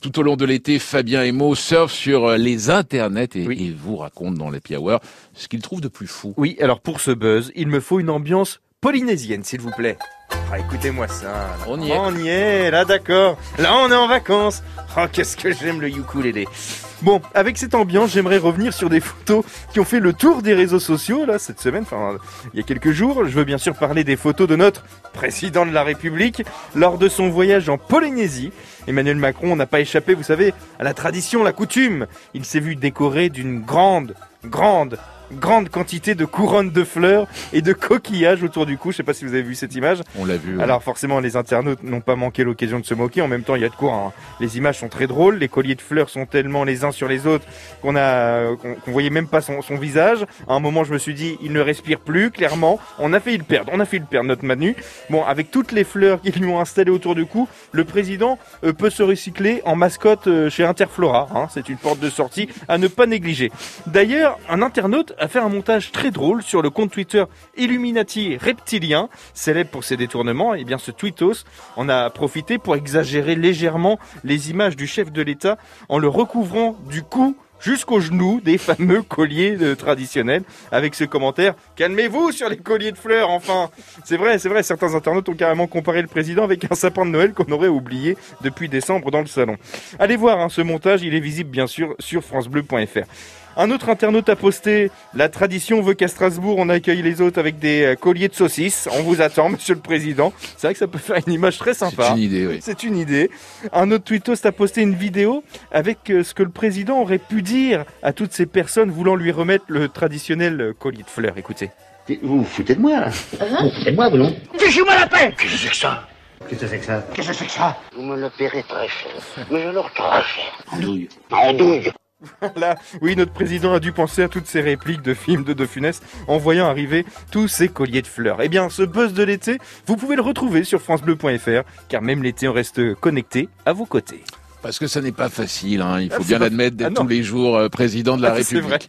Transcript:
Tout au long de l'été, Fabien Emo surfe sur euh, les internets et, et vous raconte dans les Hour ce qu'il trouve de plus fou. Oui, alors pour ce buzz, il me faut une ambiance polynésienne, s'il vous plaît. Ah, écoutez-moi ça. là. On y est. On y est, là, d'accord. Là, on est en vacances. Oh, qu'est-ce que j'aime le ukulélé. Bon, avec cette ambiance, j'aimerais revenir sur des photos qui ont fait le tour des réseaux sociaux, là, cette semaine, enfin, il y a quelques jours. Je veux bien sûr parler des photos de notre président de la République lors de son voyage en Polynésie. Emmanuel Macron n'a pas échappé, vous savez, à la tradition, la coutume. Il s'est vu décoré d'une grande, grande, grande quantité de couronnes de fleurs et de coquillages autour du cou. Je sais pas si vous avez vu cette image. On l'a vu. ouais. Alors forcément, les internautes n'ont pas manqué l'occasion de se moquer. En même temps, il y a de quoi. hein. Les images sont très drôles. Les colliers de fleurs sont tellement les uns sur les autres qu'on a qu'on voyait même pas son, son visage. À un moment, je me suis dit, il ne respire plus. Clairement, on a failli le perdre. On a failli le perdre, notre Manu. Bon, avec toutes les fleurs qu'ils lui ont installées autour du cou, le président euh, peut se recycler en mascotte euh, chez Interflora. hein. C'est une porte de sortie à ne pas négliger. D'ailleurs, un internaute a fait un montage très drôle sur le compte Twitter Illuminati Reptilien, célèbre pour ses détournements. Et bien, ce tweetos en a profité pour exagérer légèrement les images du chef de l'État en le recouvrant du cou jusqu'aux genoux des fameux colliers euh, traditionnels. Avec ce commentaire calmez-vous sur les colliers de fleurs enfin! C'est vrai c'est vrai certains internautes ont carrément comparé le président avec un sapin de Noël qu'on aurait oublié depuis décembre dans le salon. Allez voir hein, ce montage il est visible bien sûr sur francebleu.fr un autre internaute a posté La tradition veut qu'à Strasbourg, on accueille les autres avec des euh, colliers de saucisses. On vous attend, monsieur le président. C'est vrai que ça peut faire une image très sympa. C'est une idée, oui. C'est une idée. Un autre tweetos a posté une vidéo avec euh, ce que le président aurait pu dire à toutes ces personnes voulant lui remettre le traditionnel euh, collier de fleurs. Écoutez. Vous vous foutez de moi, là Vous foutez de moi, vous non Fichez-moi la paix Qu'est-ce que c'est que ça Qu'est-ce que c'est que ça Qu'est-ce que c'est que ça Vous me le paierez très cher. Mais je le très cher. Andouille. Andouille Là, oui, notre président a dû penser à toutes ces répliques de films de De Funès en voyant arriver tous ces colliers de fleurs. Eh bien, ce buzz de l'été, vous pouvez le retrouver sur francebleu.fr, car même l'été, on reste connecté à vos côtés. Parce que ça n'est pas facile, hein. il Ah, faut bien l'admettre Ah d'être non. tous les jours euh, président de la Ah, République.